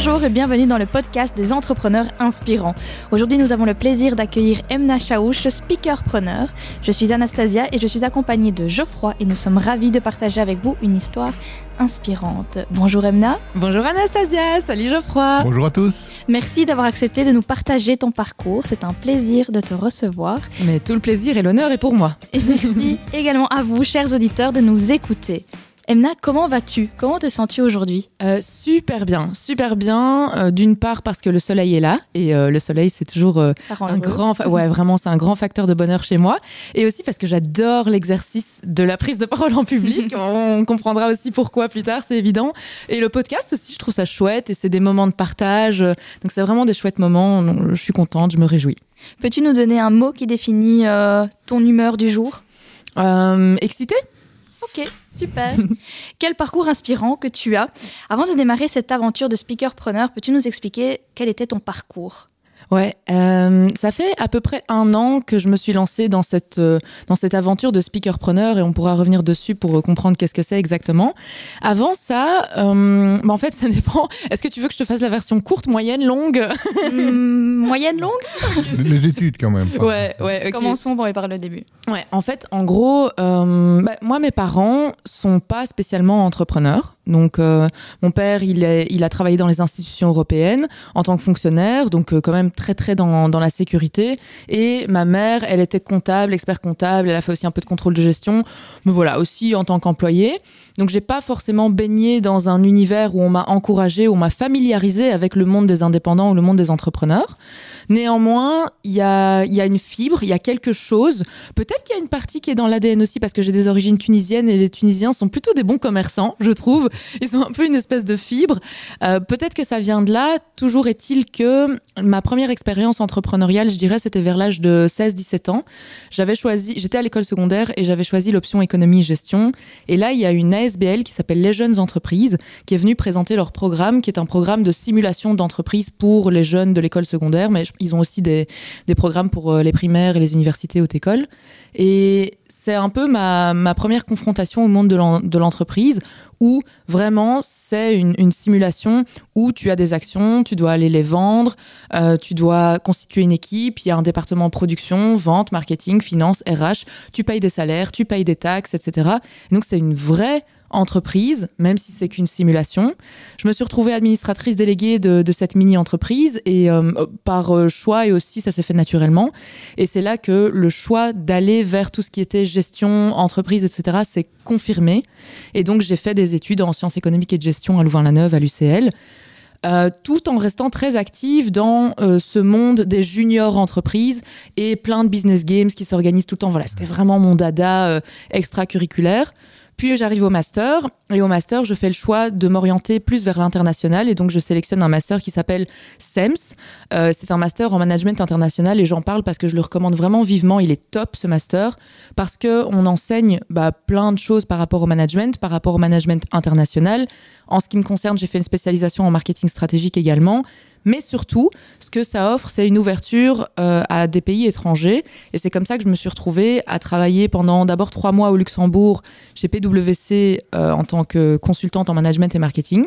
Bonjour et bienvenue dans le podcast des entrepreneurs inspirants. Aujourd'hui, nous avons le plaisir d'accueillir Emna Chaouch, speaker-preneur. Je suis Anastasia et je suis accompagnée de Geoffroy et nous sommes ravis de partager avec vous une histoire inspirante. Bonjour Emna. Bonjour Anastasia, salut Geoffroy. Bonjour à tous. Merci d'avoir accepté de nous partager ton parcours. C'est un plaisir de te recevoir. Mais tout le plaisir et l'honneur est pour moi. Et merci également à vous, chers auditeurs, de nous écouter. Emna, comment vas-tu? Comment te sens-tu aujourd'hui? Euh, Super bien, super bien. Euh, d'une part parce que le soleil est là et euh, le soleil c'est toujours un grand, ouais vraiment c'est un grand facteur de bonheur chez moi. Et aussi parce que j'adore l'exercice de la prise de parole en public. On comprendra aussi pourquoi plus tard, c'est évident. Et le podcast aussi, je trouve ça chouette et c'est des moments de partage. Donc c'est vraiment des chouettes moments. Je suis contente, je me réjouis. Peux-tu nous donner un mot qui définit ton humeur du jour? Excitée? Ok, super. quel parcours inspirant que tu as. Avant de démarrer cette aventure de speaker-preneur, peux-tu nous expliquer quel était ton parcours? Ouais, euh, ça fait à peu près un an que je me suis lancée dans cette euh, dans cette aventure de speaker-preneur et on pourra revenir dessus pour euh, comprendre qu'est-ce que c'est exactement. Avant ça, euh, bah en fait, ça dépend. Est-ce que tu veux que je te fasse la version courte, moyenne, longue? Mmh, Moyenne, longue? Les études quand même. Ouais, ouais. Okay. Commençons par le début. Ouais, en fait, en gros, euh, bah, moi, mes parents sont pas spécialement entrepreneurs. Donc, euh, mon père, il, a travaillé dans les institutions européennes en tant que fonctionnaire, donc euh, quand même très très dans, la sécurité. Et ma mère, elle était comptable, expert comptable. Elle a fait aussi un peu de contrôle de gestion, mais voilà, aussi en tant qu'employée. Donc, j'ai pas forcément baigné dans un univers où on m'a encouragé, où on m'a familiarisé avec le monde des indépendants ou le monde des entrepreneurs. Néanmoins, il y a une fibre, il y a quelque chose. Peut-être qu'il y a une partie qui est dans l'ADN aussi parce que j'ai des origines tunisiennes et les Tunisiens sont plutôt des bons commerçants, je trouve. Ils ont un peu une espèce de fibre. Euh, Peut-être que ça vient de là. Toujours est-il que ma première expérience entrepreneuriale, je dirais, c'était vers l'âge de 16-17 ans. J'avais choisi, j'étais à l'école secondaire et j'avais choisi l'option économie-gestion. Et là, il y a une ASBL qui s'appelle Les Jeunes Entreprises qui est venue présenter leur programme, qui est un programme de simulation d'entreprise pour les jeunes de l'école secondaire, mais ils ont aussi des, programmes pour euh, les primaires et les universités haute école. Et c'est un peu ma, première confrontation au monde de l'entreprise où vraiment c'est une, simulation où tu as des actions, tu dois aller les vendre, euh, tu dois constituer une équipe, il y a un département production, vente, marketing, finance, RH, tu payes des salaires, tu payes des taxes, etc. Et donc c'est une vraie entreprise, même si c'est qu'une simulation. Je me suis retrouvée administratrice déléguée de, cette mini-entreprise et euh, par euh, choix et aussi ça s'est fait naturellement. Et c'est là que le choix d'aller vers tout ce qui était gestion, entreprise, etc. s'est confirmé. Et donc j'ai fait des études en sciences économiques et de gestion à Louvain-la-Neuve, à l'UCL. Euh, tout en restant très active dans ce monde des juniors entreprises et plein de business games qui s'organisent tout le temps. Voilà, c'était vraiment mon dada extracurriculaire. Puis j'arrive au master et au master, je fais le choix de m'orienter plus vers l'international et donc je sélectionne un master qui s'appelle SEMS. Euh, c'est un master en management international et j'en parle parce que je le recommande vraiment vivement. Il est top ce master parce que on enseigne bah, plein de choses par rapport au management, par rapport au management international. En ce qui me concerne, j'ai fait une spécialisation en marketing stratégique également. Mais surtout, ce que ça offre, c'est une ouverture euh, à des pays étrangers. Et c'est comme ça que je me suis retrouvée à travailler pendant d'abord trois mois au Luxembourg chez PwC euh, en tant que consultante en management et marketing.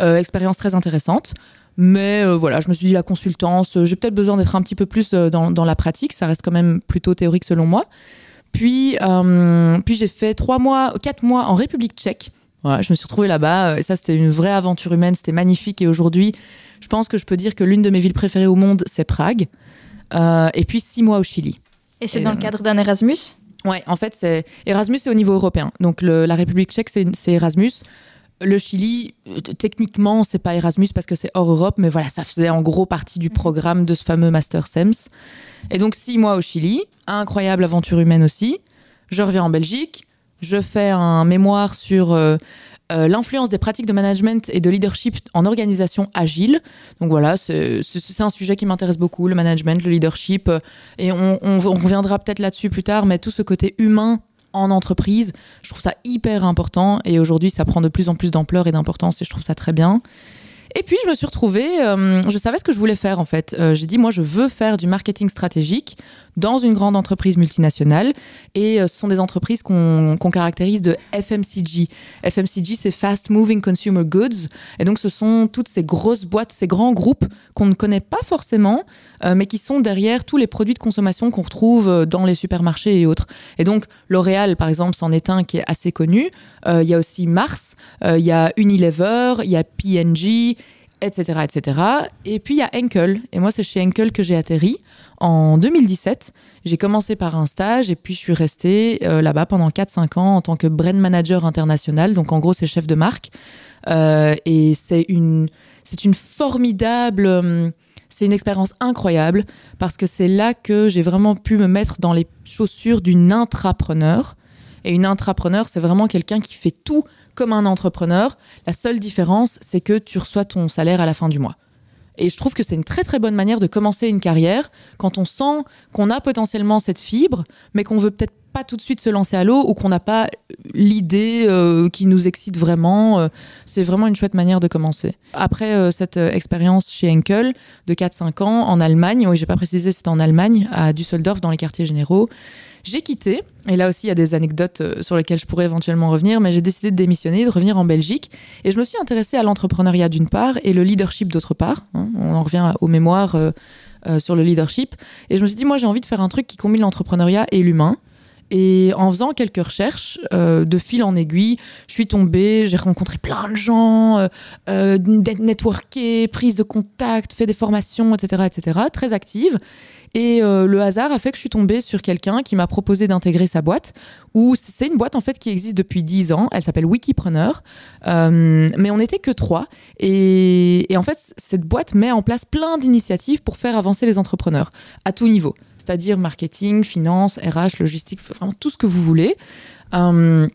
Euh, expérience très intéressante. Mais voilà, je me suis dit la consultance, j'ai peut-être besoin d'être un petit peu plus dans, dans, la pratique. Ça reste quand même plutôt théorique selon moi. Puis, puis j'ai fait trois mois, quatre mois en République tchèque. Voilà, je me suis retrouvée là-bas. Et ça, c'était une vraie aventure humaine. C'était magnifique. Et aujourd'hui, je pense que je peux dire que l'une de mes villes préférées au monde, c'est Prague. Euh, et puis six mois au Chili. Et c'est dans le cadre d'un Erasmus? Ouais, en fait, c'est Erasmus, c'est au niveau européen. Donc le, la République tchèque, c'est Erasmus. Le Chili, techniquement, c'est pas Erasmus parce que c'est hors Europe, mais voilà, ça faisait en gros partie du programme de ce fameux Master SEMS. Et donc six mois au Chili, incroyable aventure humaine aussi. Je reviens en Belgique, je fais un mémoire sur euh, euh, l'influence des pratiques de management et de leadership en organisation agile. Donc voilà, c'est un sujet qui m'intéresse beaucoup, le management, le leadership. Et on, reviendra peut-être là-dessus plus tard, mais tout ce côté humain en entreprise, je trouve ça hyper important. Et aujourd'hui, ça prend de plus en plus d'ampleur et d'importance et je trouve ça très bien. Et puis je me suis retrouvée, euh, je savais ce que je voulais faire en fait. Euh, j'ai dit moi je veux faire du marketing stratégique dans une grande entreprise multinationale. Et euh, ce sont des entreprises qu'on caractérise de FMCG. FMCG c'est Fast Moving Consumer Goods. Et donc ce sont toutes ces grosses boîtes, ces grands groupes qu'on ne connaît pas forcément, mais qui sont derrière tous les produits de consommation qu'on retrouve dans les supermarchés et autres. Et donc L'Oréal par exemple c'en est un qui est assez connu. Il y a aussi Mars, il y a Unilever, il y a P&G etc., etc. Et puis il y a Enkel. Et moi, c'est chez Enkel que j'ai atterri en 2017. J'ai commencé par un stage et puis je suis restée euh, là-bas pendant 4-5 ans en tant que brand manager international. Donc en gros, c'est chef de marque. Euh, et c'est une, c'est une formidable. Euh, c'est une expérience incroyable parce que c'est là que j'ai vraiment pu me mettre dans les chaussures d'une intrapreneur. Et une intrapreneur, c'est vraiment quelqu'un qui fait tout comme un entrepreneur. La seule différence, c'est que tu reçois ton salaire à la fin du mois. Et je trouve que c'est une très très bonne manière de commencer une carrière quand on sent qu'on a potentiellement cette fibre, mais qu'on veut peut-être pas tout de suite se lancer à l'eau ou qu'on n'a pas l'idée euh, qui nous excite vraiment. Euh, c'est vraiment une chouette manière de commencer. Après euh, cette expérience chez Enkel de 4-5 ans en Allemagne, oui, j'ai pas précisé, c'était en Allemagne, à Düsseldorf, dans les quartiers généraux. J'ai quitté, et là aussi il y a des anecdotes euh, sur lesquelles je pourrais éventuellement revenir, mais j'ai décidé de démissionner, de revenir en Belgique, et je me suis intéressée à l'entrepreneuriat d'une part et le leadership d'autre part. Hein. on en revient aux mémoires euh, euh, sur le leadership, et je me suis dit moi j'ai envie de faire un truc qui combine l'entrepreneuriat et l'humain. Et en faisant quelques recherches, de fil en aiguille, je suis tombée, j'ai rencontré plein de gens, euh, networké, prise de contact, fait des formations, etc., etc., très active. Et euh, le hasard a fait que je suis tombée sur quelqu'un qui m'a proposé d'intégrer sa boîte, où c'est une boîte en fait qui existe depuis 10 ans. Elle s'appelle Wikipreneur, euh, mais on n'était que trois. Et, en fait, cette boîte met en place plein d'initiatives pour faire avancer les entrepreneurs à tout niveau, c'est-à-dire marketing, finance, RH, logistique, vraiment tout ce que vous voulez. Euh,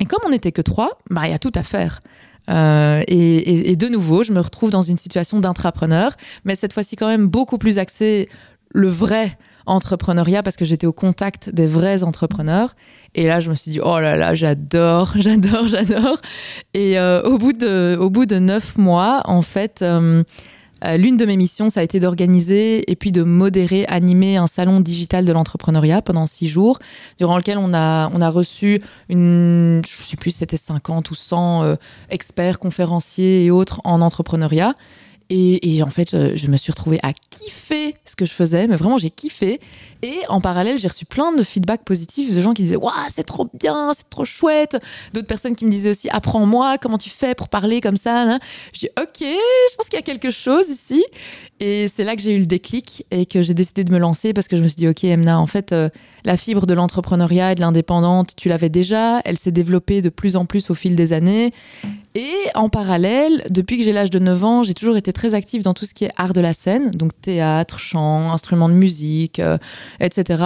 et comme on n'était que trois, bah il y a tout à faire. et, et, de nouveau, je me retrouve dans une situation d'intrapreneur, mais cette fois-ci quand même beaucoup plus axée le vrai entrepreneuriat parce que j'étais au contact des vrais entrepreneurs. Et là, je me suis dit, oh là là, j'adore, j'adore, j'adore. Et euh, au, bout de, au bout de neuf mois, en fait, euh, euh, l'une de mes missions, ça a été d'organiser et puis de modérer, animer un salon digital de l'entrepreneuriat pendant six jours, durant lequel on a, on a reçu une, je sais plus, c'était 50 ou 100 experts, conférenciers et autres en entrepreneuriat. Et, en fait, euh, je me suis retrouvée à kiffer ce que je faisais, mais vraiment, j'ai kiffé. Et en parallèle, j'ai reçu plein de feedback positifs de gens qui disaient Waouh, c'est trop bien, c'est trop chouette. D'autres personnes qui me disaient aussi Apprends-moi, comment tu fais pour parler comme ça. Je dis Ok, je pense qu'il y a quelque chose ici. Et c'est là que j'ai eu le déclic et que j'ai décidé de me lancer parce que je me suis dit Ok, Emna, en fait, euh, la fibre de l'entrepreneuriat et de l'indépendante, tu l'avais déjà. Elle s'est développée de plus en plus au fil des années. Et en parallèle, depuis que j'ai l'âge de 9 ans, j'ai toujours été très active dans tout ce qui est art de la scène, donc théâtre, chant, instruments de musique, euh, etc.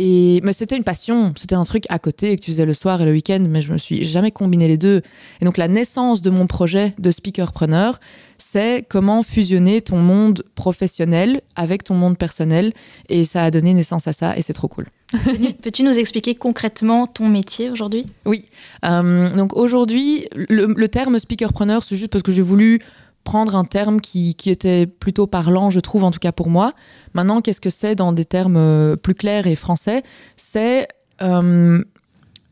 Et mais c'était une passion, c'était un truc à côté que tu faisais le soir et le week-end, mais je me suis jamais combiné les deux. Et donc la naissance de mon projet de speakerpreneur, c'est comment fusionner ton monde professionnel avec ton monde personnel, et ça a donné naissance à ça, et c'est trop cool. Peux-tu nous expliquer concrètement ton métier aujourd'hui? Oui. Euh, donc aujourd'hui, le, le terme speakerpreneur, c'est juste parce que j'ai voulu prendre un terme qui, était plutôt parlant, je trouve, en tout cas pour moi. Maintenant, qu'est-ce que c'est dans des termes euh, plus clairs et français? C'est euh,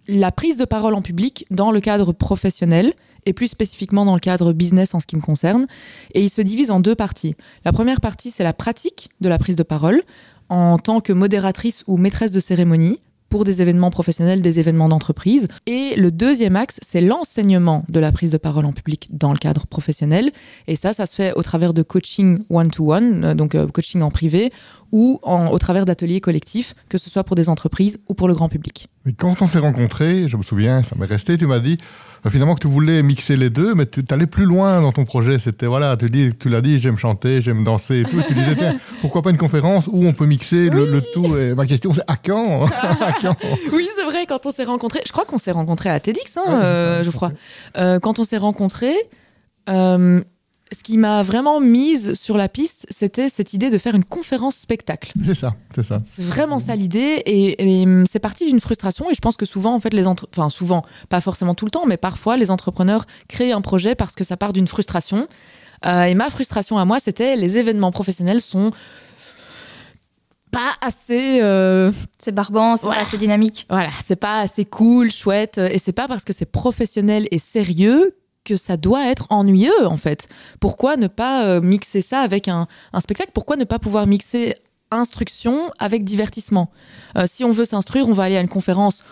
la prise de parole en public dans le cadre professionnel et plus spécifiquement dans le cadre business en ce qui me concerne. Et il se divise en deux parties. La première partie, c'est la pratique de la prise de parole en tant que modératrice ou maîtresse de cérémonie pour des événements professionnels, des événements d'entreprise. Et le deuxième axe, c'est l'enseignement de la prise de parole en public dans le cadre professionnel. Et ça, ça se fait au travers de coaching one-to-one, euh, donc euh, coaching en privé, ou au travers d'ateliers collectifs, que ce soit pour des entreprises ou pour le grand public. Mais quand on s'est rencontrés, je me souviens, ça m'est resté, tu m'as dit euh, finalement que tu voulais mixer les deux, mais tu allais plus loin dans ton projet. C'était, voilà, tu, dis, tu l'as dit, j'aime chanter, j'aime danser et tout. Et tu disais, tiens, pourquoi pas une conférence où on peut mixer le, tout et Ma question, c'est à quand, Oui, c'est vrai, quand on s'est rencontrés, je crois qu'on s'est rencontrés à TEDx, hein, euh, je crois. Euh, quand on s'est rencontrés, ce qui m'a vraiment mise sur la piste, c'était cette idée de faire une conférence spectacle. C'est ça, c'est ça. C'est vraiment ça l'idée, et, hum, c'est parti d'une frustration. Et je pense que souvent, en fait, les entre... enfin souvent, pas forcément tout le temps, mais parfois, les entrepreneurs créent un projet parce que ça part d'une frustration. Euh, et ma frustration à moi, c'était les événements professionnels sont pas assez. euh, C'est barbant, c'est Voilà. pas assez dynamique. voilà, c'est pas assez cool, chouette, et c'est pas parce que c'est professionnel et sérieux que ça doit être ennuyeux en fait. Pourquoi ne pas euh, mixer ça avec un, spectacle? Pourquoi ne pas pouvoir mixer instruction avec divertissement? Euh, Si on veut s'instruire, on va aller à une conférence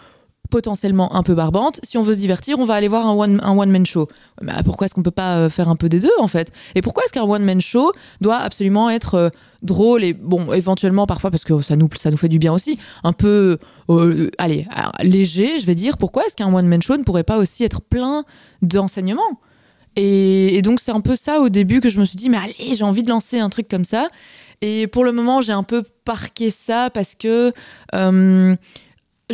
potentiellement un peu barbante. Si on veut se divertir, on va aller voir un one, one-man show. Bah, pourquoi est-ce qu'on peut pas euh, faire un peu des deux en fait? Et pourquoi est-ce qu'un one-man show doit absolument être euh, drôle et bon, éventuellement parfois parce que ça nous, ça nous fait du bien aussi, un peu, euh, allez, alors, léger, je vais dire. Pourquoi est-ce qu'un one-man show ne pourrait pas aussi être plein d'enseignements? Et, donc c'est un peu ça au début que je me suis dit, mais allez, j'ai envie de lancer un truc comme ça. Et pour le moment, j'ai un peu parqué ça parce que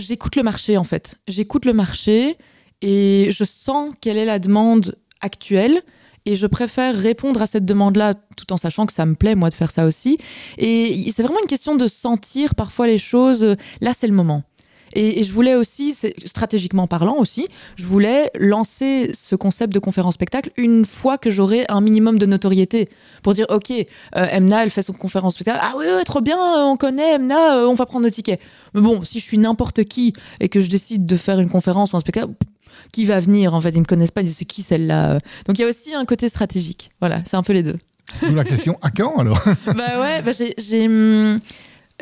j'écoute le marché en fait. J'écoute le marché et je sens quelle est la demande actuelle. Et je préfère répondre à cette demande-là tout en sachant que ça me plaît, moi, de faire ça aussi. Et c'est vraiment une question de sentir parfois les choses. Là, c'est le moment. Et, et je voulais aussi, stratégiquement parlant aussi, je voulais lancer ce concept de conférence-spectacle une fois que j'aurai un minimum de notoriété. Pour dire, OK, euh, Emna, elle fait son conférence-spectacle. Ah oui, oui, trop bien, euh, on connaît Emna, euh, on va prendre nos tickets. Mais bon, si je suis n'importe qui et que je décide de faire une conférence ou un spectacle, qui va venir En fait, ils me connaissent pas, ils disent, c'est qui celle-là Donc il y a aussi un côté stratégique. Voilà, c'est un peu les deux. D'où la question à quand alors? Bah ouais, bah j'ai-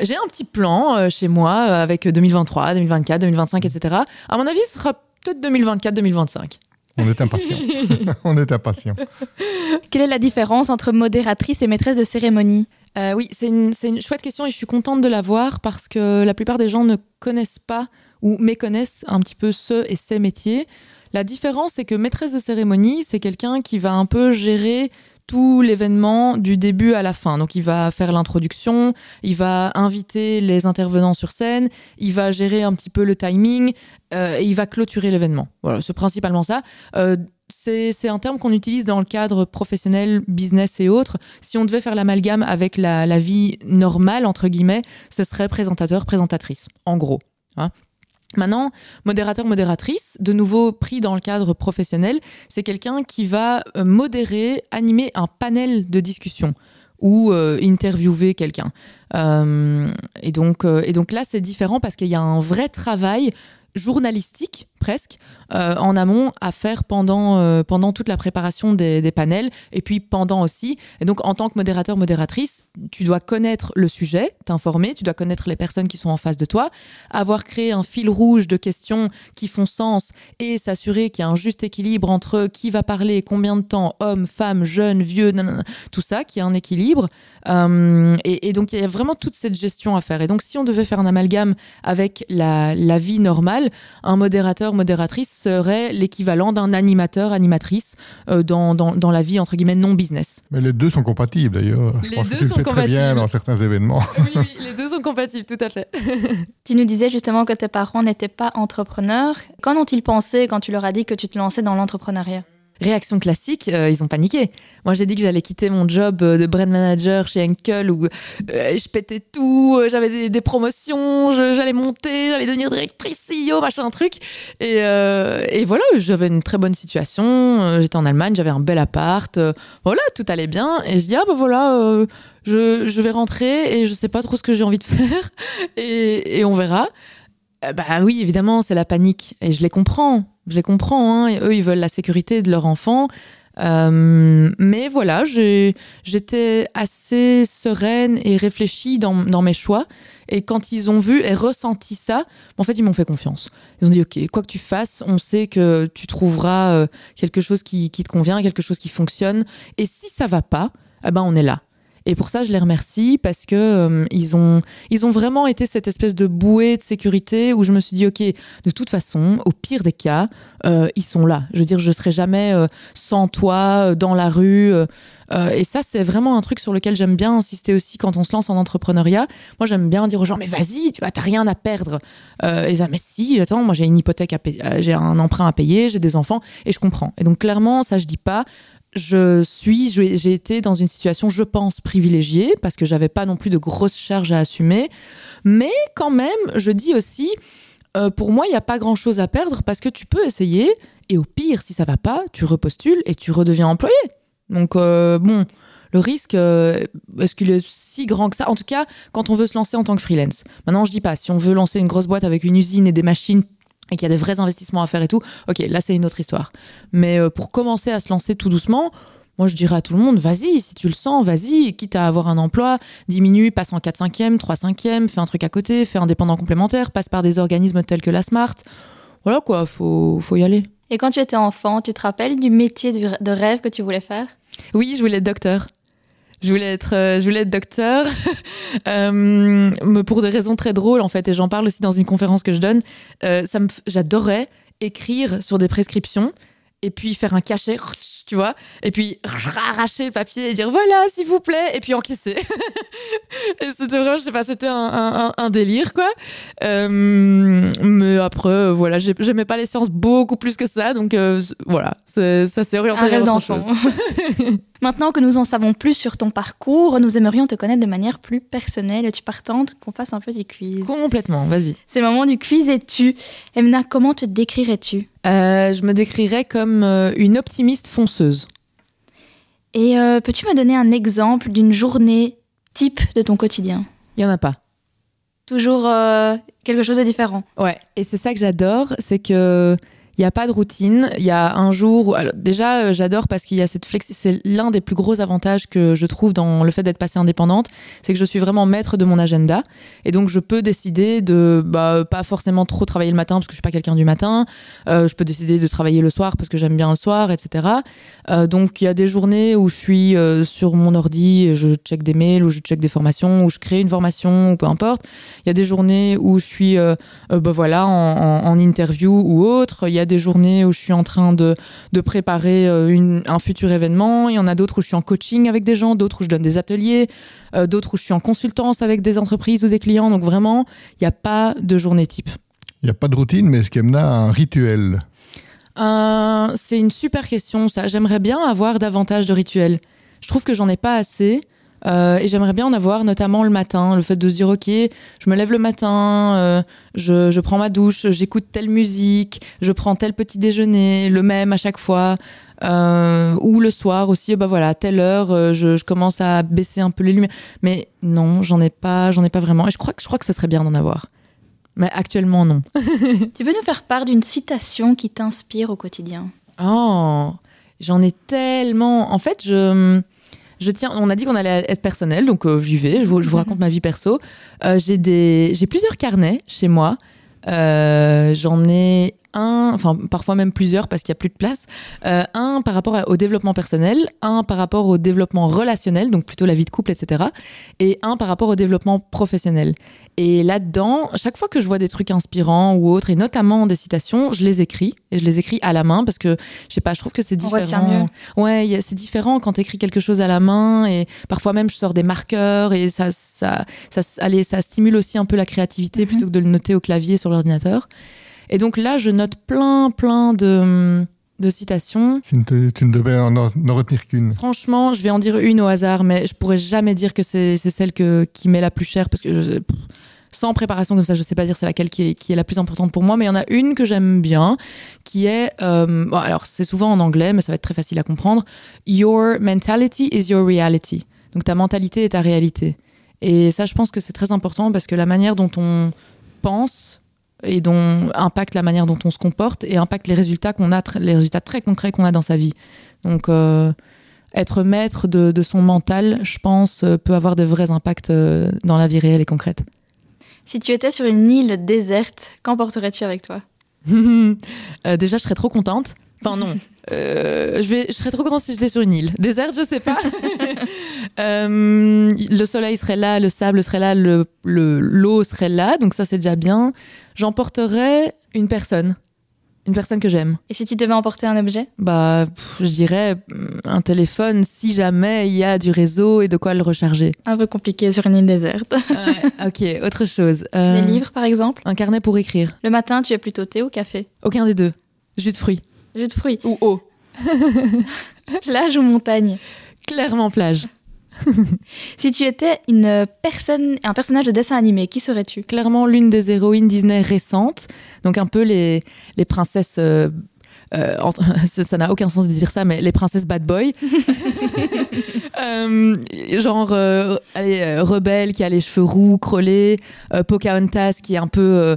j'ai un petit plan euh, chez moi euh, avec 2023, 2024, 2025, etc. À mon avis, ce sera peut-être 2024-2025. On est impatient. On est impatient. Quelle est la différence entre modératrice et maîtresse de cérémonie? Euh, oui, c'est une, c'est une chouette question et je suis contente de l'avoir parce que la plupart des gens ne connaissent pas ou méconnaissent un petit peu ce et ces métiers. La différence, c'est que maîtresse de cérémonie, c'est quelqu'un qui va un peu gérer tout l'événement du début à la fin. Donc il va faire l'introduction, il va inviter les intervenants sur scène, il va gérer un petit peu le timing euh, et il va clôturer l'événement. Voilà, c'est principalement ça. Euh, c'est un terme qu'on utilise dans le cadre professionnel, business et autres. Si on devait faire l'amalgame avec la, la vie normale, entre guillemets, ce serait présentateur, présentatrice, en gros. hein. Maintenant, modérateur, modératrice, de nouveau pris dans le cadre professionnel, c'est quelqu'un qui va euh, modérer, animer un panel de discussion ou euh, interviewer quelqu'un. Euh, et, donc, et donc là, c'est différent parce qu'il y a un vrai travail journalistique presque euh, en amont à faire pendant, euh, pendant toute la préparation des, panels et puis pendant aussi. Et donc en tant que modérateur, modératrice, tu dois connaître le sujet, t'informer, tu dois connaître les personnes qui sont en face de toi, avoir créé un fil rouge de questions qui font sens et s'assurer qu'il y a un juste équilibre entre qui va parler, combien de temps, homme, femme, jeune, vieux, tout ça, qu'il y a un équilibre. Euh, et, donc il y a vraiment toute cette gestion à faire. Et donc si on devait faire un amalgame avec la vie normale, un modérateur, modératrice serait l'équivalent d'un animateur, animatrice euh, dans, dans, dans la vie entre guillemets non business. Mais les deux sont compatibles d'ailleurs. Les Je pense deux que tu le sont fais très bien compatibles. dans certains événements. Oui, oui, les deux sont compatibles, tout à fait. Tu nous disais justement que tes parents n'étaient pas entrepreneurs. Qu'en ont-ils pensé quand tu leur as dit que tu te lançais dans l'entrepreneuriat? Réaction classique, euh, ils ont paniqué. Moi, j'ai dit que j'allais quitter mon job euh, de brand manager chez Henkel où euh, je pétais tout, j'avais des, promotions, j'allais monter, j'allais devenir directrice CEO, machin truc. Et, voilà, j'avais une très bonne situation. J'étais en Allemagne, j'avais un bel appart. voilà, tout allait bien. Et je dis, ah ben voilà, je, je vais rentrer et je sais pas trop ce que j'ai envie de faire. Et, et on verra. Euh, Bah oui, évidemment, c'est la panique. Et je les comprends. Je les comprends. hein. Et eux, ils veulent la sécurité de leur enfant. Euh, mais voilà, j'étais assez sereine et réfléchie dans, dans mes choix. Et quand ils ont vu et ressenti ça, en fait, ils m'ont fait confiance. Ils ont dit, OK, quoi que tu fasses, on sait que tu trouveras euh, quelque chose qui, qui te convient, quelque chose qui fonctionne. Et si ça va pas, eh ben, on est là. Et pour ça, je les remercie parce que euh, ils ont ils ont vraiment été cette espèce de bouée de sécurité où je me suis dit, OK, de toute façon, au pire des cas, euh, ils sont là. Je veux dire, je serai jamais euh, sans toi, dans la rue. et ça, c'est vraiment un truc sur lequel j'aime bien insister aussi quand on se lance en entrepreneuriat. Moi, j'aime bien dire aux gens, mais vas-y, tu vois, t'as rien à perdre. Et ils disent, mais si, attends, moi j'ai une hypothèque j'ai un emprunt à payer, j'ai des enfants, et je comprends. Et donc, clairement, ça, je dis pas je suis, j'ai été dans une situation, je pense, privilégiée parce que j'avais pas non plus de grosses charges à assumer. Mais quand même, je dis aussi, euh, pour moi, il n'y a pas grand chose à perdre parce que tu peux essayer et au pire, si ça va pas, tu repostules et tu redeviens employé. Donc euh, bon, le risque, euh, est-ce qu'il est si grand que ça? En tout cas, quand on veut se lancer en tant que freelance. Maintenant, je dis pas, si on veut lancer une grosse boîte avec une usine et des machines et qu'il y a des vrais investissements à faire et tout, ok, là c'est une autre histoire. Mais euh, pour commencer à se lancer tout doucement, moi je dirais à tout le monde, vas-y, si tu le sens, vas-y, quitte à avoir un emploi, diminue, passe en 4 5e, 3 5e, fais un truc à côté, fais un dépendant complémentaire, passe par des organismes tels que la Smart. Voilà quoi, faut, faut y aller. Et quand tu étais enfant, tu te rappelles du métier de rêve que tu voulais faire? Oui, je voulais être docteur. Je voulais être, euh, je voulais être docteur, Euh, pour des raisons très drôles en fait, et j'en parle aussi dans une conférence que je donne. Euh, ça j'adorais écrire sur des prescriptions et puis faire un cachet, tu vois, et puis arracher le papier et dire voilà s'il vous plaît, et puis encaisser. et c'était vraiment, je sais pas, c'était un, un- un délire quoi. Euh, mais après, euh, voilà, j'ai- j'aimais pas les sciences beaucoup plus que ça, donc euh, voilà, ça s'est orienté Un rêve d'enfant. Maintenant que nous en savons plus sur ton parcours, nous aimerions te connaître de manière plus personnelle. Es-tu partante qu'on fasse un petit quiz? Complètement, vas-y. C'est le moment du quiz et tu. Emna, comment te décrirais-tu? Euh, je me décrirais comme euh, une optimiste fonceuse. Et euh, peux-tu me donner un exemple d'une journée type de ton quotidien? Il y en a pas. Toujours euh, quelque chose de différent. Ouais, et c'est ça que j'adore, c'est que il y a pas de routine. Il y a un jour, où- alors, déjà euh, j'adore parce qu'il y a cette flexi. C'est l'un des plus gros avantages que je trouve dans le fait d'être passée indépendante, c'est que je suis vraiment maître de mon agenda et donc je peux décider de bah, pas forcément trop travailler le matin parce que je suis pas quelqu'un du matin. Euh, je peux décider de travailler le soir parce que j'aime bien le soir, etc. Euh, donc il y a des journées où je suis sur mon ordi, je check des mails ou je check des formations ou je crée une formation ou peu importe. Il y a des journées où je suis bah voilà, en, en- en interview ou autre. Il y a des journées où je suis en train de, de préparer euh, une- un futur événement. Il y en a d'autres où je suis en coaching avec des gens, d'autres où je donne des ateliers, euh, d'autres où je suis en consultance avec des entreprises ou des clients. Donc vraiment, il n'y a pas de journée type. Il n'y a pas de routine, mais est-ce qu'Emna a un rituel? Euh, c'est une super question, ça. J'aimerais bien avoir davantage de rituels. Je trouve que j'en ai pas assez. Euh, et j'aimerais bien en avoir, notamment le matin. Le fait de se dire, OK, je me lève le matin, euh, je, je prends ma douche, j'écoute telle musique, je prends tel petit déjeuner, le même à chaque fois. Euh, ou le soir aussi, bah voilà, à telle heure, euh, je, je commence à baisser un peu les lumières. Mais non, j'en ai pas, j'en ai pas vraiment. Et je crois que je crois que ce serait bien d'en avoir. Mais actuellement, non. Tu veux nous faire part d'une citation qui t'inspire au quotidien? Oh, j'en ai tellement. En fait, je, je tiens. On a dit qu'on allait être personnel, donc euh, j'y vais. Je vous, raconte ma vie perso. Euh, j'ai des, j'ai plusieurs carnets chez moi. Euh, j'en ai un, enfin parfois même plusieurs parce qu'il y a plus de place. Euh, un par rapport au développement personnel, un par rapport au développement relationnel, donc plutôt la vie de couple, etc. Et un par rapport au développement professionnel. Et là-dedans, chaque fois que je vois des trucs inspirants ou autres, et notamment des citations, je les écris et je les écris à la main parce que je sais pas, je trouve que c'est On différent. retient mieux. Ouais, c'est différent quand tu écris quelque chose à la main et parfois même je sors des marqueurs et ça, ça, ça, allez, ça stimule aussi un peu la créativité Mhm. plutôt que de le noter au clavier sur l'ordinateur. Et donc là, je note plein, plein de, de citations. Tu, tu ne devais en, en retenir qu'une. Franchement, je vais en dire une au hasard, mais je pourrais jamais dire que c'est celle que, qui m'est la plus chère parce que je- sans préparation comme ça, je sais pas dire c'est laquelle qui est, qui est la plus importante pour moi, mais il y en a une que j'aime bien, qui est, euh, bon, alors c'est souvent en anglais, mais ça va être très facile à comprendre. Your mentality is your reality. Donc ta mentalité est ta réalité. Et ça, je pense que c'est très important parce que la manière dont on pense et dont impacte la manière dont on se comporte et impacte les résultats qu'on a, les résultats très concrets qu'on a dans sa vie. Donc euh, être maître de, de son mental, je pense, euh, peut avoir de vrais impacts euh, dans la vie réelle et concrète. Si tu étais sur une île déserte, qu'emporterais-tu avec toi? Euh, déjà, je serais trop contente. Enfin non, Euh, je, vais, je serais trop contente si j'étais sur une île. Déserte, je sais pas. Euh, le soleil serait là, le sable serait là, le le- l'eau serait là, donc ça c'est déjà bien. J'emporterais une personne, une personne que j'aime. Et si tu devais emporter un objet? Bah, pff, je dirais mm, un téléphone si jamais il y a du réseau et de quoi le recharger. Un peu compliqué sur une île déserte. ok, autre chose. Euh, Des livres, par exemple? Un carnet pour écrire. Le matin, tu es plutôt thé ou café? Aucun des deux. Jus de fruits. Jus de fruits. Ou eau. Plage ou montagne Clairement plage. Si tu étais une personne, un personnage de dessin animé, qui serais-tu? Clairement l'une des héroïnes Disney récentes. Donc un peu les, les princesses euh, euh, ça n'a aucun sens de dire ça, mais les princesses bad boy. Euh, genre, allez, Rebelle qui a les cheveux roux, crôlés, Pocahontas qui est un peu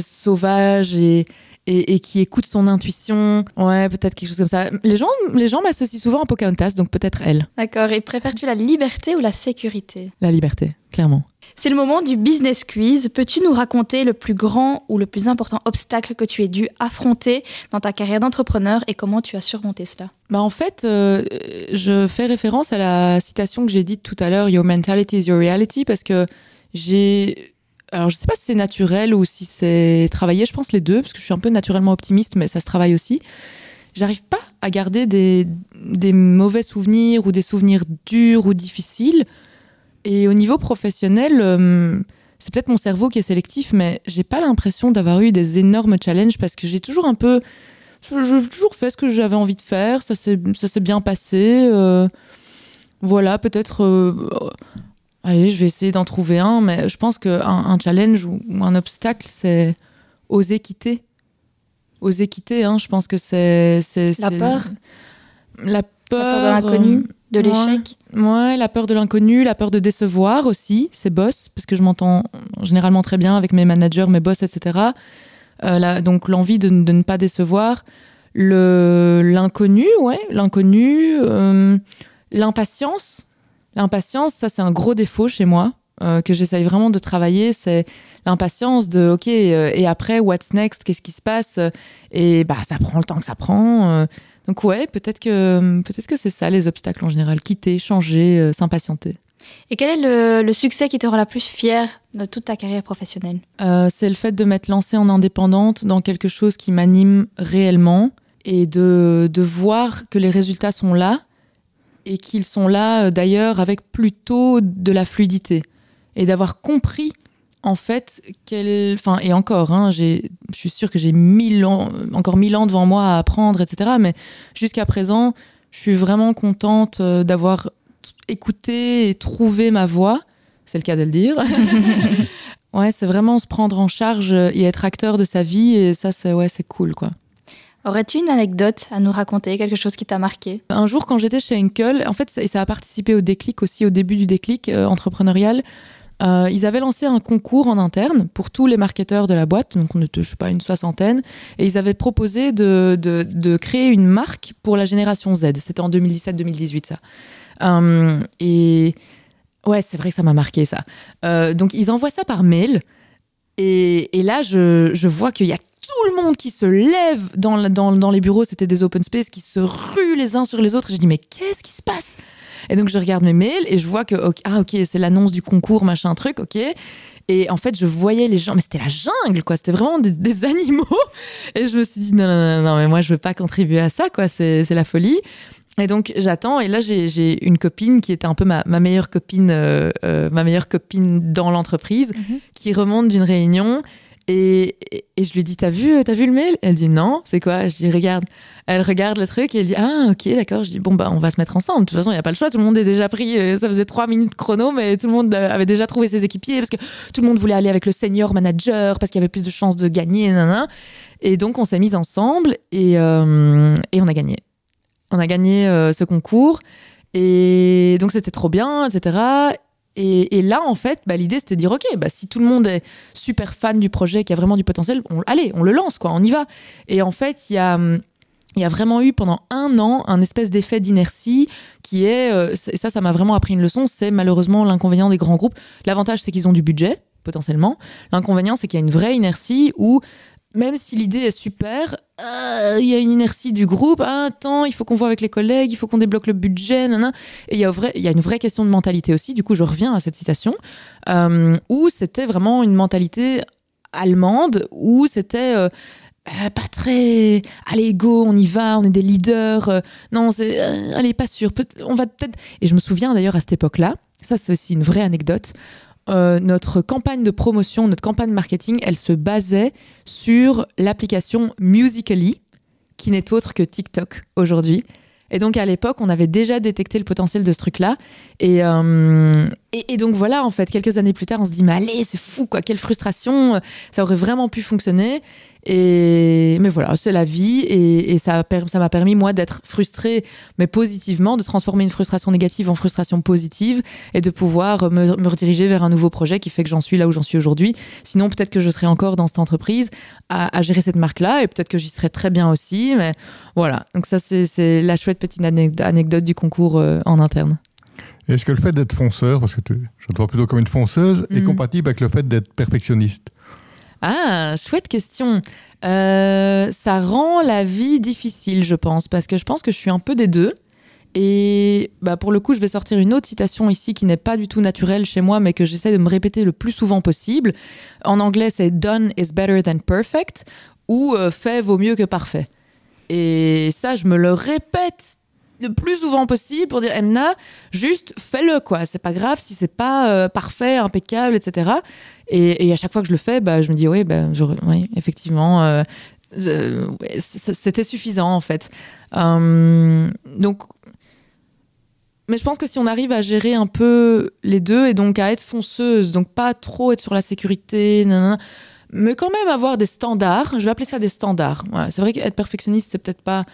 sauvage et, et, qui écoute son intuition. Ouais, peut-être quelque chose comme ça. Les gens, les gens m'associent souvent à Pocahontas, donc peut-être elle. D'accord. Et préfères-tu la liberté ou la sécurité? La liberté, clairement. C'est le moment du business quiz. Peux-tu nous raconter le plus grand ou le plus important obstacle que tu aies dû affronter dans ta carrière d'entrepreneur et comment tu as surmonté cela? Bah en fait, euh, je fais référence à la citation que j'ai dite tout à l'heure, Your mentality is your reality, parce que j'ai alors je sais pas si c'est naturel ou si c'est travaillé, je pense les deux, parce que je suis un peu naturellement optimiste, mais ça se travaille aussi. J'arrive pas à garder des, des, mauvais souvenirs ou des souvenirs durs ou difficiles. Et au niveau professionnel, euh, c'est peut-être mon cerveau qui est sélectif, mais j'ai pas l'impression d'avoir eu des énormes challenges parce que j'ai toujours un peu. J'ai toujours fait ce que j'avais envie de faire, ça s'est bien passé. Euh, voilà, peut-être. Euh, Allez, je vais essayer d'en trouver un, mais je pense qu'un un challenge ou, un obstacle, c'est oser quitter. Oser quitter, hein, je pense que c'est. La peur La peur. de l'inconnu, de l'échec ouais, la peur de l'inconnu, la peur de décevoir aussi, c'est boss, parce que je m'entends généralement très bien avec mes managers, mes boss, etc. Euh, donc l'envie de, de, ne pas décevoir. L'inconnu, ouais, l'inconnu. Euh, l'impatience L'impatience, ça c'est un gros défaut chez moi. Euh, que j'essaye vraiment de travailler, c'est l'impatience de OK, euh, et après, what's next? Qu'est-ce qui se passe? Et bah, ça prend le temps que ça prend. Euh. donc, ouais, peut-être que, peut que c'est ça les obstacles en général quitter, changer, s'impatienter. Et quel est le, le, succès qui te rend la plus fière de toute ta carrière professionnelle? C'est le fait de m'être lancée en indépendante dans quelque chose qui m'anime réellement et de, de voir que les résultats sont là et qu'ils sont là euh, d'ailleurs avec plutôt de la fluidité. Et d'avoir compris en fait quel enfin et encore hein, j'ai je suis sûre que j'ai mille ans encore mille ans devant moi à apprendre etc mais jusqu'à présent je suis vraiment contente euh, d'avoir écouté et trouvé ma voix. C'est le cas de le dire. Ouais c'est vraiment se prendre en charge et être acteur de sa vie et ça c'est ouais c'est cool quoi Aurais-tu une anecdote à nous raconter, quelque chose qui t'a marqué? Un jour, quand j'étais chez Enkel, en fait, ça, ça, a participé au déclic aussi, au début du déclic euh, entrepreneurial. Euh, ils avaient lancé un concours en interne pour tous les marketeurs de la boîte, donc on était, je sais pas, une soixantaine, et ils avaient proposé de, de, créer une marque pour la génération Z. C'était en 2017-2018, ça. Euh, et ouais, c'est vrai que ça m'a marqué, ça. donc ils envoient ça par mail. Et, et là, je, je vois qu'il y a tout le monde qui se lève dans, dans, dans les bureaux, c'était des open space, qui se ruent les uns sur les autres. Et je dis, mais qu'est-ce qui se passe? Et donc, je regarde mes mails et je vois que, ah, ok, c'est l'annonce du concours, machin, truc, ok. Et en fait, je voyais les gens, mais c'était la jungle, quoi. C'était vraiment des, animaux. Et je me suis dit, non, non, non, non, mais moi, je veux pas contribuer à ça, quoi. C'est la folie. Et donc j'attends et là j'ai une copine qui était un peu ma, ma meilleure copine euh, euh, ma meilleure copine dans l'entreprise mhm. qui remonte d'une réunion et, je lui dis, t'as vu, vu le mail? Elle dit non, c'est quoi? Je dis, regarde. Elle regarde le truc et elle dit, ah ok, d'accord. Je dis, bon, bah on va se mettre ensemble. De toute façon, il n'y a pas le choix. Tout le monde est déjà pris. Euh, ça faisait trois minutes chrono, mais tout le monde avait déjà trouvé ses équipiers parce que tout le monde voulait aller avec le senior manager parce qu'il y avait plus de chances de gagner. Nanana. Et donc, on s'est mis ensemble et, euh, et on a gagné. On a gagné euh, ce concours. Et donc, c'était trop bien, etc. Et, là, en fait, bah, l'idée, c'était de dire, OK, bah, si tout le monde est super fan du projet, qui a vraiment du potentiel, on, allez, on le lance, quoi, on y va. Et en fait, il y a, y a vraiment eu pendant un an un espèce d'effet d'inertie qui est, euh, et ça, ça m'a vraiment appris une leçon, c'est malheureusement l'inconvénient des grands groupes. L'avantage, c'est qu'ils ont du budget, potentiellement. L'inconvénient, c'est qu'il y a une vraie inertie où même si l'idée est super, euh, il y a une inertie du groupe. Ah, attends, il faut qu'on voit avec les collègues, il faut qu'on débloque le budget. Et il y, a une vraie question de mentalité aussi. Du coup, je reviens à cette citation euh, où c'était vraiment une mentalité allemande où c'était euh, pas très allez go on y va on est des leaders non c'est allez pas sûr on va peut-être et je me souviens d'ailleurs à cette époque là ça c'est aussi une vraie anecdote euh, notre campagne de promotion, notre campagne marketing, elle se basait sur l'application Musically, qui n'est autre que TikTok aujourd'hui. Et donc à l'époque, on avait déjà détecté le potentiel de ce truc-là. Et, euh, Et, donc voilà, en fait, quelques années plus tard, on se dit, mais allez, c'est fou, quoi, quelle frustration, ça aurait vraiment pu fonctionner. Et, mais voilà, c'est la vie et, ça, m'a permis, moi, d'être frustrée, mais positivement, de transformer une frustration négative en frustration positive et de pouvoir me, rediriger vers un nouveau projet qui fait que j'en suis là où j'en suis aujourd'hui. Sinon, peut-être que je serais encore dans cette entreprise à, gérer cette marque-là et peut-être que j'y serais très bien aussi. Mais voilà, donc ça, c'est la chouette petite anecdote du concours euh, en interne. Est-ce que le fait d'être fonceur, parce que je te vois plutôt comme une fonceuse, est mhm. compatible avec le fait d'être perfectionniste? Ah, chouette question. Euh, ça rend la vie difficile, je pense, parce que je pense que je suis un peu des deux. Et bah pour le coup, je vais sortir une autre citation ici qui n'est pas du tout naturelle chez moi, mais que j'essaie de me répéter le plus souvent possible. En anglais, c'est done is better than perfect ou euh, fait vaut mieux que parfait. Et ça, je me le répète le plus souvent possible pour dire Emna, juste fais-le quoi. C'est pas grave si c'est pas euh, parfait, impeccable, etc. Et, à chaque fois que je le fais, bah, je me dis oui, bah, oui effectivement, euh, c'était suffisant en fait. Hum, donc, mais je pense que si on arrive à gérer un peu les deux et donc à être fonceuse, donc pas trop être sur la sécurité, mais quand même avoir des standards. Je vais appeler ça des standards. c'est vrai qu'être perfectionniste, c'est peut-être pas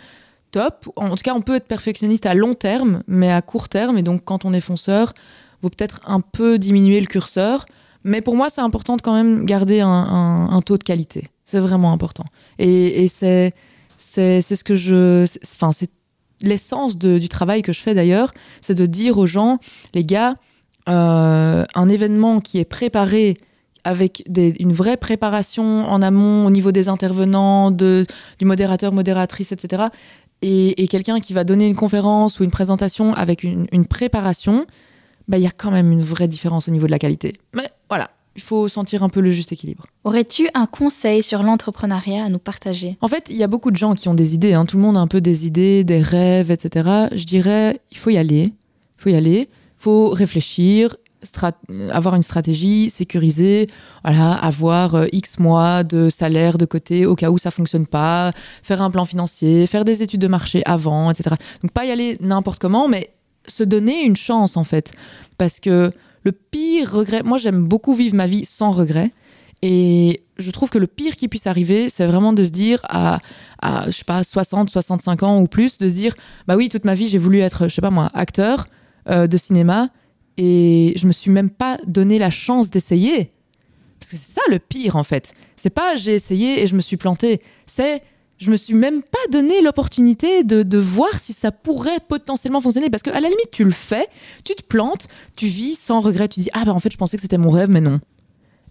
top. En tout cas, on peut être perfectionniste à long terme, mais à court terme. Et donc, quand on est fonceur, vaut peut-être un peu diminuer le curseur. Mais pour moi, c'est important de quand même garder un, taux de qualité. C'est vraiment important. Et, c'est, c'est, ce que je. Enfin, c'est l'essence du travail que je fais d'ailleurs. C'est de dire aux gens, les gars, euh, un événement qui est préparé avec une vraie préparation en amont au niveau des intervenants, de, du modérateur, modératrice, etc et, quelqu'un qui va donner une conférence ou une présentation avec une, préparation, bah, il y a quand même une vraie différence au niveau de la qualité. Mais voilà, il faut sentir un peu le juste équilibre. Aurais-tu un conseil sur l'entrepreneuriat à nous partager? En fait, il y a beaucoup de gens qui ont des idées. Hein. Tout le monde a un peu des idées, des rêves, etc. Je dirais, il faut y aller. Il faut y aller. Il faut réfléchir avoir une stratégie sécurisée, voilà, avoir euh, X mois de salaire de côté au cas où ça fonctionne pas, faire un plan financier, faire des études de marché avant, etc. Donc pas y aller n'importe comment, mais se donner une chance en fait. Parce que le pire regret, moi j'aime beaucoup vivre ma vie sans regret. Et je trouve que le pire qui puisse arriver, c'est vraiment de se dire à, à, je sais pas, 60, 65 ans ou plus, de se dire, bah oui, toute ma vie j'ai voulu être, je sais pas moi, acteur euh, de cinéma et je me suis même pas donné la chance d'essayer. Parce que c'est ça le pire en fait. C'est pas j'ai essayé et je me suis planté. C'est je me suis même pas donné l'opportunité de, de, voir si ça pourrait potentiellement fonctionner. Parce qu'à la limite, tu le fais, tu te plantes, tu vis sans regret, tu dis Ah ben en fait, je pensais que c'était mon rêve, mais non.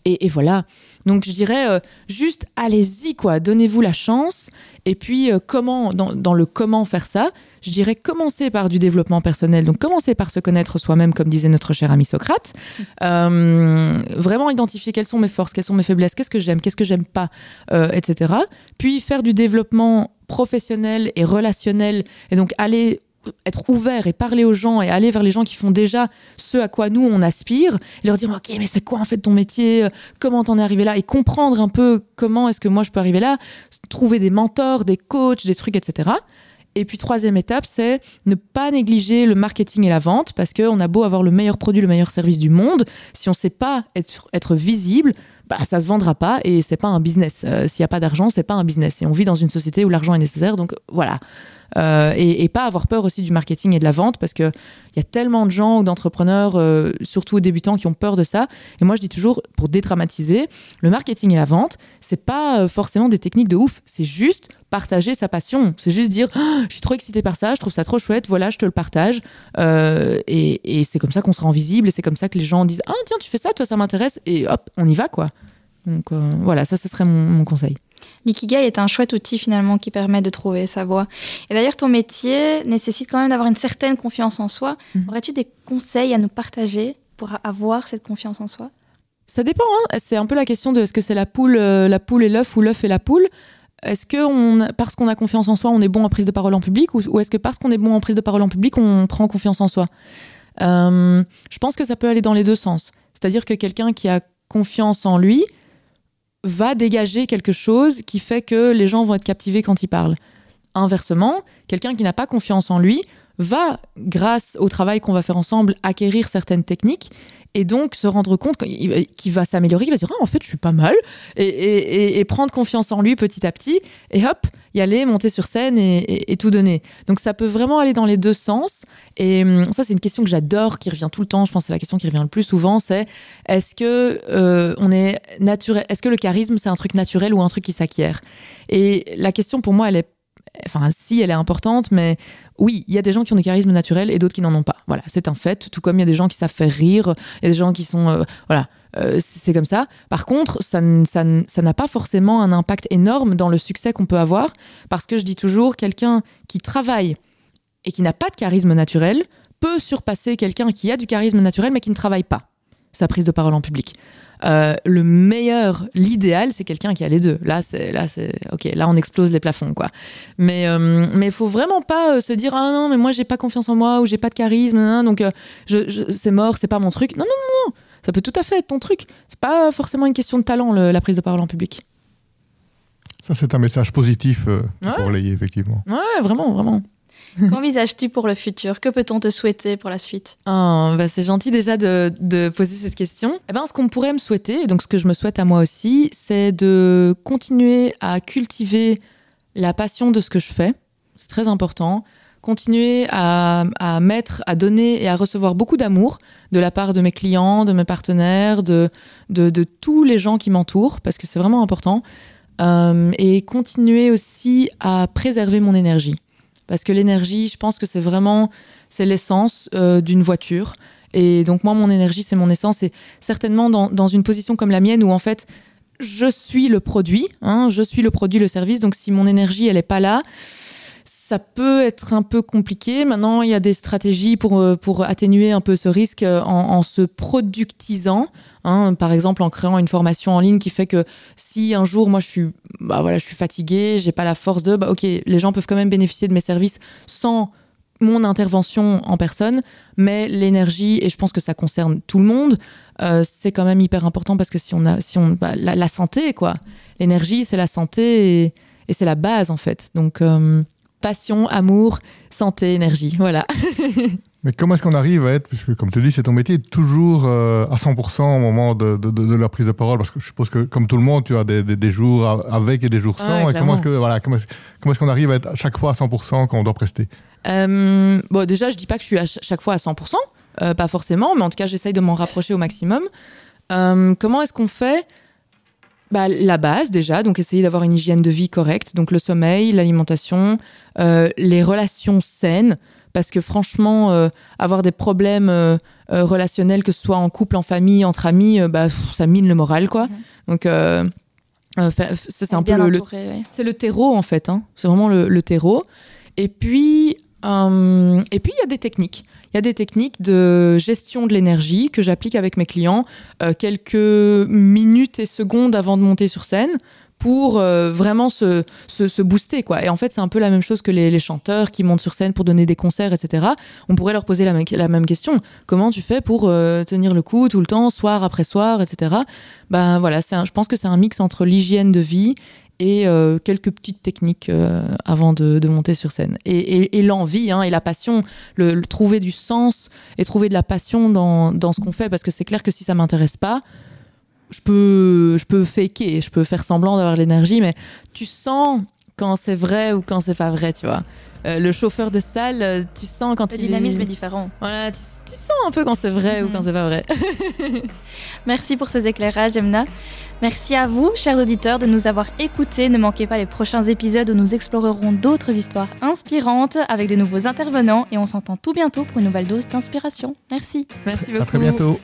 Et, et voilà. Donc je dirais euh, juste allez-y, quoi. Donnez-vous la chance. Et puis, euh, comment, dans, dans, le comment faire ça, je dirais commencer par du développement personnel. Donc, commencer par se connaître soi-même, comme disait notre cher ami Socrate. Euh, vraiment identifier quelles sont mes forces, quelles sont mes faiblesses, qu'est-ce que j'aime, qu'est-ce que j'aime pas, etc. Puis, faire du développement professionnel et relationnel. Et donc, aller être ouvert et parler aux gens et aller vers les gens qui font déjà ce à quoi nous on aspire et leur dire ok mais c'est quoi en fait ton métier? Comment t'en es arrivé là? Et comprendre un peu comment est-ce que moi je peux arriver là trouver des mentors des coachs des trucs etc et puis troisième étape, c'est ne pas négliger le marketing et la vente, parce qu'on a beau avoir le meilleur produit, le meilleur service du monde, si on ne sait pas être, visible, bah, ça se vendra pas et c'est pas un business. Euh, s'il n'y a pas d'argent, c'est pas un business. Et on vit dans une société où l'argent est nécessaire, donc voilà. Euh, et, pas avoir peur aussi du marketing et de la vente parce qu'il y a tellement de gens ou d'entrepreneurs, euh, surtout débutants, qui ont peur de ça. Et moi, je dis toujours, pour dédramatiser, le marketing et la vente, c'est pas euh, forcément des techniques de ouf. C'est juste partager sa passion. C'est juste dire, oh, je suis trop excité par ça, je trouve ça trop chouette, voilà, je te le partage. et, c'est comme ça qu'on se rend visible et c'est comme ça que les gens disent, ah tiens, tu fais ça, toi, ça m'intéresse. Et hop, on y va, quoi. Donc voilà, ça, ce serait mon conseil. L'ikigai est un chouette outil finalement qui permet de trouver sa voie. Et d'ailleurs, ton métier nécessite quand même d'avoir une certaine confiance en soi. Mhm. Aurais-tu des conseils à nous partager pour avoir cette confiance en soi? Ça dépend. Hein. c'est un peu la question de est-ce que c'est la poule, euh, la poule et l'œuf ou l'œuf et la poule. Est-ce que on, parce qu'on a confiance en soi, on est bon en prise de parole en public ou, est-ce que parce qu'on est bon en prise de parole en public, on prend confiance en soi? Euh, Je pense que ça peut aller dans les deux sens. C'est-à-dire que quelqu'un qui a confiance en lui, va dégager quelque chose qui fait que les gens vont être captivés quand il parle. Inversement, quelqu'un qui n'a pas confiance en lui va, grâce au travail qu'on va faire ensemble, acquérir certaines techniques et donc se rendre compte qu'il va s'améliorer, il va se dire ah, en fait je suis pas mal et, prendre confiance en lui petit à petit et hop y aller monter sur scène et, tout donner. Donc ça peut vraiment aller dans les deux sens et hum, ça c'est une question que j'adore qui revient tout le temps. Je pense que c'est la question qui revient le plus souvent, c'est est-ce que euh, on est naturel, est-ce que le charisme c'est un truc naturel ou un truc qui s'acquiert? Et la question pour moi elle est enfin si elle est importante, mais oui, il y a des gens qui ont des charismes naturels et d'autres qui n'en ont pas. Voilà, c'est un fait. Tout comme il y a des gens qui savent faire rire, il y a des gens qui sont, euh, voilà, euh, c'est comme ça. Par contre, ça, n'a pas forcément un impact énorme dans le succès qu'on peut avoir, parce que je dis toujours, quelqu'un qui travaille et qui n'a pas de charisme naturel peut surpasser quelqu'un qui a du charisme naturel mais qui ne travaille pas sa prise de parole en public. Euh, le meilleur, l'idéal, c'est quelqu'un qui a les deux. Là, c'est là, c'est ok. Là, on explose les plafonds, quoi. Mais euh, mais faut vraiment pas euh, se dire ah non, mais moi j'ai pas confiance en moi ou j'ai pas de charisme, donc c'est mort, c'est pas mon truc. Non, non, non, non. Ça peut tout à fait être ton truc. C'est pas forcément une question de talent, la prise de parole en public. Ça, c'est un message positif pour relayer, effectivement. Ouais, vraiment, vraiment. Qu'envisages-tu pour le futur? Que peut-on te souhaiter pour la suite? Oh, bah C'est gentil déjà de, poser cette question. Eh ben, ce qu'on pourrait me souhaiter, et donc ce que je me souhaite à moi aussi, c'est de continuer à cultiver la passion de ce que je fais. C'est très important. Continuer à, mettre, à donner et à recevoir beaucoup d'amour de la part de mes clients, de mes partenaires, de, de, tous les gens qui m'entourent, parce que c'est vraiment important. Euh, et continuer aussi à préserver mon énergie parce que l'énergie, je pense que c'est vraiment c'est l'essence euh, d'une voiture. Et donc moi, mon énergie, c'est mon essence. Et certainement dans, dans, une position comme la mienne où en fait, je suis le produit, hein, je suis le produit, le service. Donc si mon énergie, elle n'est pas là, ça peut être un peu compliqué. Maintenant, il y a des stratégies pour, euh, pour atténuer un peu ce risque en, en se productisant. Hein, par exemple, en créant une formation en ligne qui fait que si un jour, moi, je suis, bah voilà, je suis fatiguée, j'ai pas la force de, bah ok, les gens peuvent quand même bénéficier de mes services sans mon intervention en personne, mais l'énergie, et je pense que ça concerne tout le monde, euh, c'est quand même hyper important parce que si on a, si on, bah, la, santé, quoi, l'énergie, c'est la santé et, c'est la base en fait. Donc, euh, passion, amour, santé, énergie, voilà. Mais comment est-ce qu'on arrive à être, puisque comme tu dis, c'est ton métier, toujours euh, à 100% au moment de, de, la prise de parole? Parce que je suppose que, comme tout le monde, tu as des, des, jours avec et des jours sans. et comment est-ce, que, voilà, comment, est-ce, qu'on arrive à être à chaque fois à 100% quand on doit prester? Euh, Bon, déjà, je dis pas que je suis à chaque fois à 100%, euh, pas forcément, mais en tout cas, j'essaye de m'en rapprocher au maximum. comment est-ce qu'on fait bah, la base déjà, donc essayer d'avoir une hygiène de vie correcte, donc le sommeil, l'alimentation, les relations saines parce que franchement, euh, avoir des problèmes euh, euh, relationnels, que ce soit en couple, en famille, entre amis, bah, ça mine le moral, quoi. Donc, ça, c'est un peu le, c'est le terreau, en fait. Hein. C'est vraiment le, terreau. Et puis, et puis, il y a des techniques. Il y a des techniques de gestion de l'énergie que j'applique avec mes clients quelques minutes et secondes avant de monter sur scène pour euh, vraiment se, se, booster quoi. Et en fait, c'est un peu la même chose que les, chanteurs qui montent sur scène pour donner des concerts, etc. On pourrait leur poser la, la même question. Comment tu fais pour euh, tenir le coup tout le temps, soir après soir, etc. Ben voilà, je pense que c'est un mix entre l'hygiène de vie et euh, quelques petites techniques avant de, monter sur scène. Et, l'envie hein, et la passion, le, trouver du sens et trouver de la passion dans, dans ce qu'on fait, parce que c'est clair que si ça m'intéresse pas, je peux, je peux faker, je peux faire semblant d'avoir l'énergie, mais tu sens quand c'est vrai ou quand c'est pas vrai, tu vois. Euh, le chauffeur de salle, euh, tu sens quand le dynamisme est... différent. Voilà, tu, sens un peu quand c'est vrai ou quand c'est pas vrai. Merci pour ces éclairages, Emna. Merci à vous, chers auditeurs, de nous avoir écoutés. Ne manquez pas les prochains épisodes où nous explorerons d'autres histoires inspirantes avec de nouveaux intervenants et on s'entend tout bientôt pour une nouvelle dose d'inspiration. Merci. Merci beaucoup. À très bientôt.